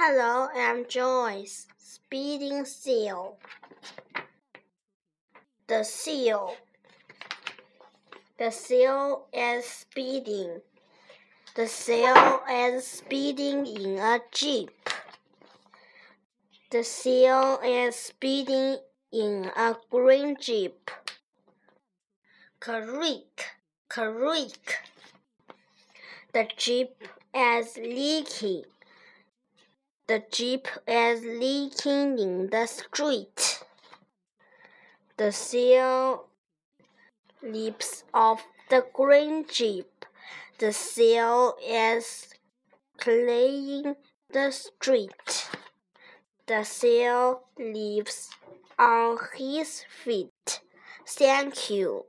Hello, I'm Joyce. Speeding seal. The seal. The seal is speeding. The seal is speeding in a jeep. The seal is speeding in a green jeep. Creak, creak. The jeep is leaking. The jeep is leaking in the street. The seal leaps off the green jeep. The seal is cleaning the street. The seal leaves on his feet. Thank you.